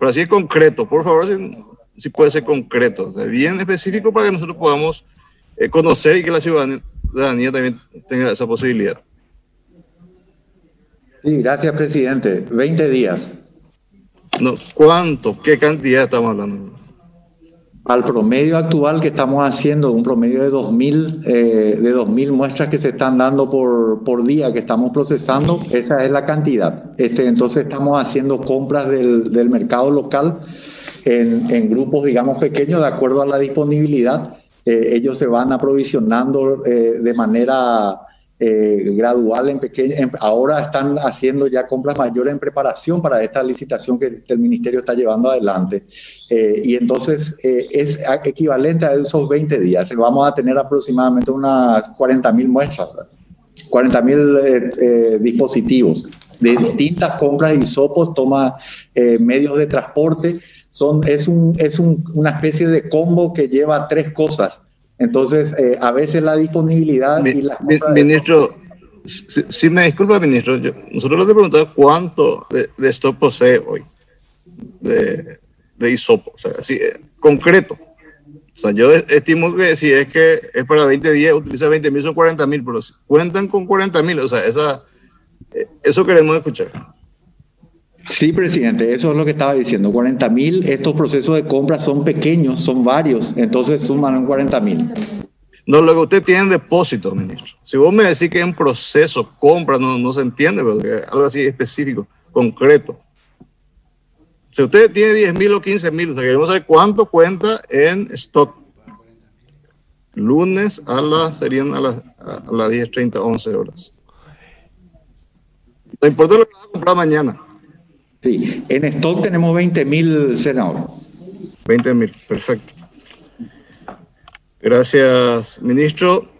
pero así concreto, por favor, si, puede ser concreto, bien específico para que nosotros podamos eh, conocer y que la ciudadanía también tenga esa posibilidad. Sí, gracias, presidente. 20 días. No, ¿Cuánto? ¿Qué cantidad estamos hablando? Al promedio actual que estamos haciendo, un promedio de 2.000 eh, de 2000 muestras que se están dando por, por día que estamos procesando, esa es la cantidad. Este, entonces estamos haciendo compras del, del mercado local en, en, grupos, digamos, pequeños de acuerdo a la disponibilidad. Eh, ellos se van aprovisionando eh, de manera eh, gradual en pequeña. ahora están haciendo ya compras mayores en preparación para esta licitación que el ministerio está llevando adelante. Eh, y entonces eh, es equivalente a esos 20 días. Vamos a tener aproximadamente unas 40 mil muestras, 40 mil dispositivos de distintas compras y sopos, toma medios de transporte. Son, es un, es un, una especie de combo que lleva tres cosas entonces, eh, a veces la disponibilidad y la Ministro, si, me disculpa, ministro, nosotros le preguntado cuánto de, de, stock posee hoy de, de isopo, o sea, así, eh, concreto. O sea, yo estimo que si es que es para 20 días, utiliza 20 mil, son 40 mil, pero si cuentan con 40 mil, o sea, esa, eh, eso queremos escuchar. Sí, presidente, eso es lo que estaba diciendo. 40 mil, estos procesos de compra son pequeños, son varios, entonces suman 40 mil. No, lo que usted tiene en depósito, ministro. Si vos me decís que es un proceso, compra, no, no se entiende, pero algo así específico, concreto. Si usted tiene 10 mil o 15 mil, o sea, queremos saber cuánto cuenta en stock. Lunes a las, serían a las, a las 10, 30, 11 horas. Lo importante es lo que va a comprar mañana. Sí, en stock tenemos 20 mil, senador. 20 mil, perfecto. Gracias, ministro.